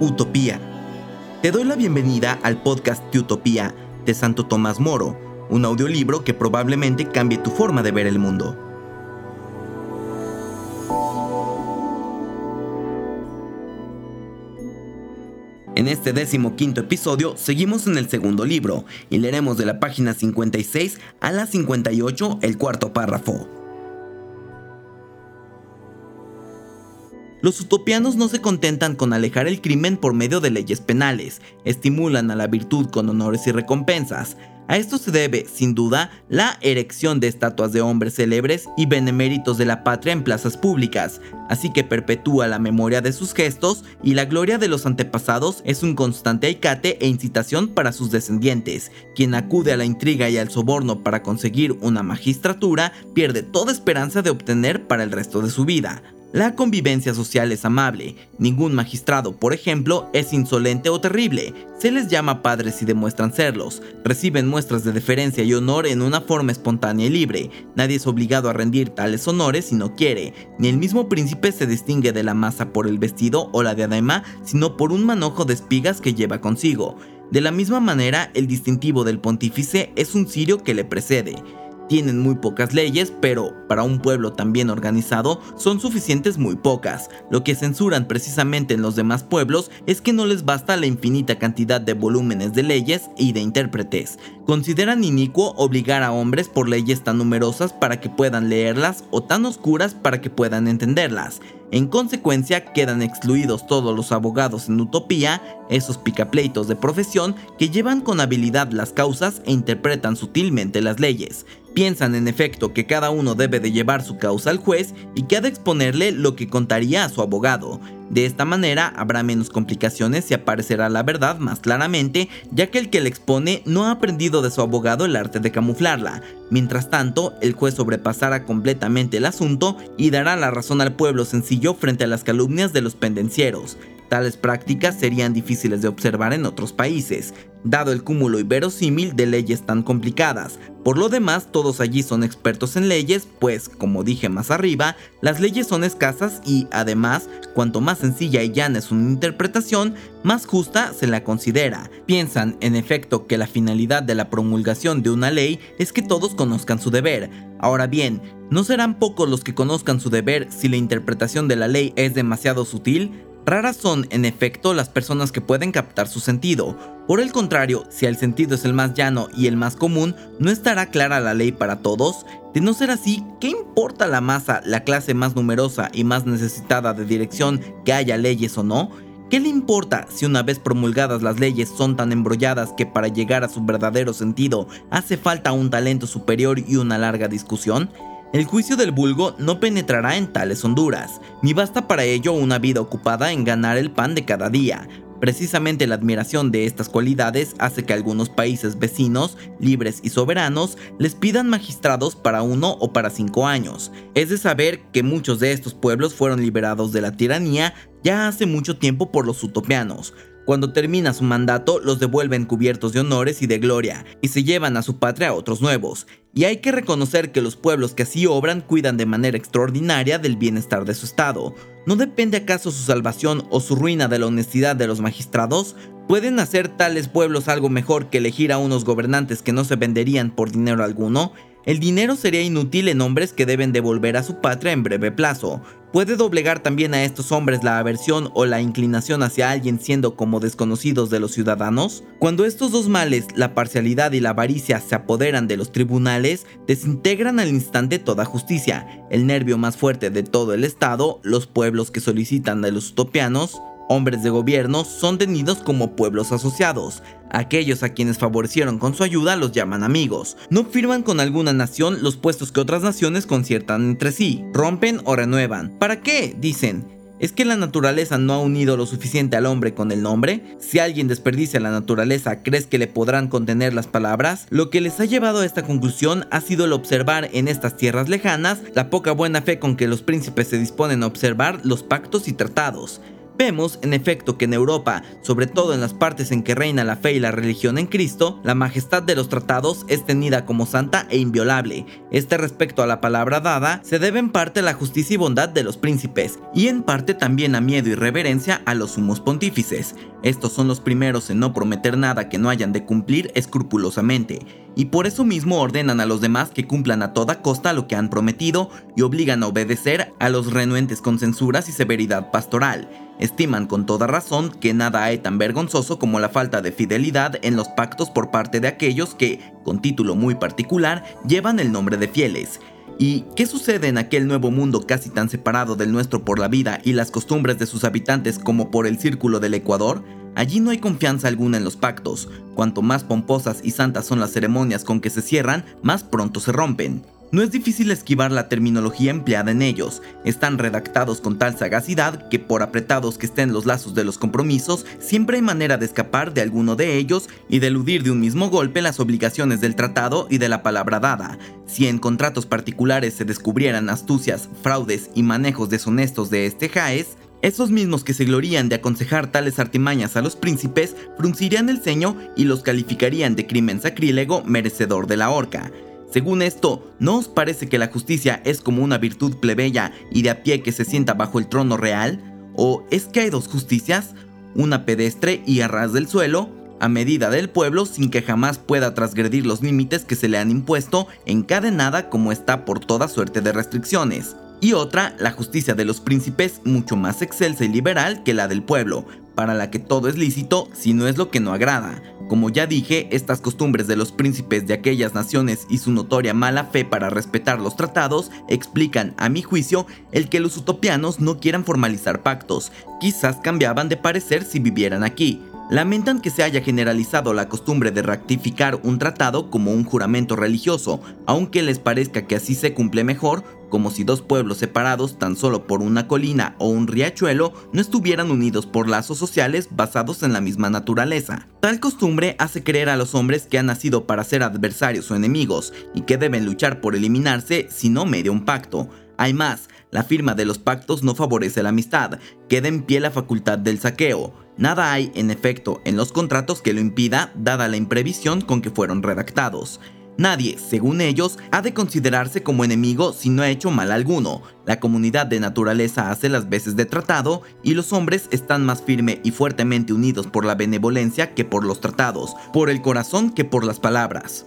Utopía. Te doy la bienvenida al podcast de Utopía de Santo Tomás Moro, un audiolibro que probablemente cambie tu forma de ver el mundo. En este décimo quinto episodio seguimos en el segundo libro y leeremos de la página 56 a la 58 el cuarto párrafo. Los utopianos no se contentan con alejar el crimen por medio de leyes penales, estimulan a la virtud con honores y recompensas. A esto se debe, sin duda, la erección de estatuas de hombres célebres y beneméritos de la patria en plazas públicas, así que perpetúa la memoria de sus gestos y la gloria de los antepasados es un constante aicate e incitación para sus descendientes. Quien acude a la intriga y al soborno para conseguir una magistratura pierde toda esperanza de obtener para el resto de su vida. La convivencia social es amable. Ningún magistrado, por ejemplo, es insolente o terrible. Se les llama padres y demuestran serlos. Reciben muestras de deferencia y honor en una forma espontánea y libre. Nadie es obligado a rendir tales honores si no quiere. Ni el mismo príncipe se distingue de la masa por el vestido o la diadema, sino por un manojo de espigas que lleva consigo. De la misma manera, el distintivo del pontífice es un cirio que le precede tienen muy pocas leyes, pero para un pueblo tan bien organizado son suficientes muy pocas. Lo que censuran precisamente en los demás pueblos es que no les basta la infinita cantidad de volúmenes de leyes y de intérpretes. Consideran inicuo obligar a hombres por leyes tan numerosas para que puedan leerlas o tan oscuras para que puedan entenderlas. En consecuencia, quedan excluidos todos los abogados en utopía, esos picapleitos de profesión que llevan con habilidad las causas e interpretan sutilmente las leyes. Piensan en efecto que cada uno debe de llevar su causa al juez y que ha de exponerle lo que contaría a su abogado. De esta manera habrá menos complicaciones y aparecerá la verdad más claramente, ya que el que le expone no ha aprendido de su abogado el arte de camuflarla. Mientras tanto, el juez sobrepasará completamente el asunto y dará la razón al pueblo sencillo frente a las calumnias de los pendencieros. Tales prácticas serían difíciles de observar en otros países, dado el cúmulo inverosímil de leyes tan complicadas. Por lo demás, todos allí son expertos en leyes, pues, como dije más arriba, las leyes son escasas y, además, cuanto más sencilla y llana es una interpretación, más justa se la considera. Piensan, en efecto, que la finalidad de la promulgación de una ley es que todos conozcan su deber. Ahora bien, ¿no serán pocos los que conozcan su deber si la interpretación de la ley es demasiado sutil? Raras son, en efecto, las personas que pueden captar su sentido. Por el contrario, si el sentido es el más llano y el más común, ¿no estará clara la ley para todos? De no ser así, ¿qué importa la masa, la clase más numerosa y más necesitada de dirección que haya leyes o no? ¿Qué le importa si una vez promulgadas las leyes son tan embrolladas que para llegar a su verdadero sentido hace falta un talento superior y una larga discusión? El juicio del vulgo no penetrará en tales honduras, ni basta para ello una vida ocupada en ganar el pan de cada día. Precisamente la admiración de estas cualidades hace que algunos países vecinos, libres y soberanos, les pidan magistrados para uno o para cinco años. Es de saber que muchos de estos pueblos fueron liberados de la tiranía ya hace mucho tiempo por los utopianos, cuando termina su mandato, los devuelven cubiertos de honores y de gloria, y se llevan a su patria otros nuevos. Y hay que reconocer que los pueblos que así obran cuidan de manera extraordinaria del bienestar de su estado. ¿No depende acaso su salvación o su ruina de la honestidad de los magistrados? ¿Pueden hacer tales pueblos algo mejor que elegir a unos gobernantes que no se venderían por dinero alguno? El dinero sería inútil en hombres que deben devolver a su patria en breve plazo. Puede doblegar también a estos hombres la aversión o la inclinación hacia alguien siendo como desconocidos de los ciudadanos? Cuando estos dos males, la parcialidad y la avaricia, se apoderan de los tribunales, desintegran al instante toda justicia. El nervio más fuerte de todo el Estado, los pueblos que solicitan de los utopianos, hombres de gobierno son tenidos como pueblos asociados. Aquellos a quienes favorecieron con su ayuda los llaman amigos. No firman con alguna nación los puestos que otras naciones conciertan entre sí, rompen o renuevan. ¿Para qué? Dicen. ¿Es que la naturaleza no ha unido lo suficiente al hombre con el nombre? Si alguien desperdicia la naturaleza, ¿crees que le podrán contener las palabras? Lo que les ha llevado a esta conclusión ha sido el observar en estas tierras lejanas la poca buena fe con que los príncipes se disponen a observar los pactos y tratados. Vemos, en efecto, que en Europa, sobre todo en las partes en que reina la fe y la religión en Cristo, la majestad de los tratados es tenida como santa e inviolable. Este respecto a la palabra dada se debe en parte a la justicia y bondad de los príncipes, y en parte también a miedo y reverencia a los sumos pontífices. Estos son los primeros en no prometer nada que no hayan de cumplir escrupulosamente, y por eso mismo ordenan a los demás que cumplan a toda costa lo que han prometido y obligan a obedecer a los renuentes con censuras y severidad pastoral estiman con toda razón que nada hay tan vergonzoso como la falta de fidelidad en los pactos por parte de aquellos que, con título muy particular, llevan el nombre de fieles. ¿Y qué sucede en aquel nuevo mundo casi tan separado del nuestro por la vida y las costumbres de sus habitantes como por el círculo del Ecuador? Allí no hay confianza alguna en los pactos. Cuanto más pomposas y santas son las ceremonias con que se cierran, más pronto se rompen. No es difícil esquivar la terminología empleada en ellos, están redactados con tal sagacidad que por apretados que estén los lazos de los compromisos, siempre hay manera de escapar de alguno de ellos y de eludir de un mismo golpe las obligaciones del tratado y de la palabra dada. Si en contratos particulares se descubrieran astucias, fraudes y manejos deshonestos de este Jaez, esos mismos que se glorían de aconsejar tales artimañas a los príncipes fruncirían el ceño y los calificarían de crimen sacrílego merecedor de la horca. Según esto, ¿no os parece que la justicia es como una virtud plebeya y de a pie que se sienta bajo el trono real? ¿O es que hay dos justicias? Una pedestre y a ras del suelo, a medida del pueblo sin que jamás pueda transgredir los límites que se le han impuesto, encadenada como está por toda suerte de restricciones. Y otra, la justicia de los príncipes, mucho más excelsa y liberal que la del pueblo, para la que todo es lícito si no es lo que no agrada. Como ya dije, estas costumbres de los príncipes de aquellas naciones y su notoria mala fe para respetar los tratados explican, a mi juicio, el que los utopianos no quieran formalizar pactos. Quizás cambiaban de parecer si vivieran aquí. Lamentan que se haya generalizado la costumbre de ratificar un tratado como un juramento religioso, aunque les parezca que así se cumple mejor, como si dos pueblos separados tan solo por una colina o un riachuelo no estuvieran unidos por lazos sociales basados en la misma naturaleza. Tal costumbre hace creer a los hombres que han nacido para ser adversarios o enemigos y que deben luchar por eliminarse si no media un pacto. Hay más, la firma de los pactos no favorece la amistad, queda en pie la facultad del saqueo, Nada hay, en efecto, en los contratos que lo impida, dada la imprevisión con que fueron redactados. Nadie, según ellos, ha de considerarse como enemigo si no ha hecho mal alguno. La comunidad de naturaleza hace las veces de tratado y los hombres están más firme y fuertemente unidos por la benevolencia que por los tratados, por el corazón que por las palabras.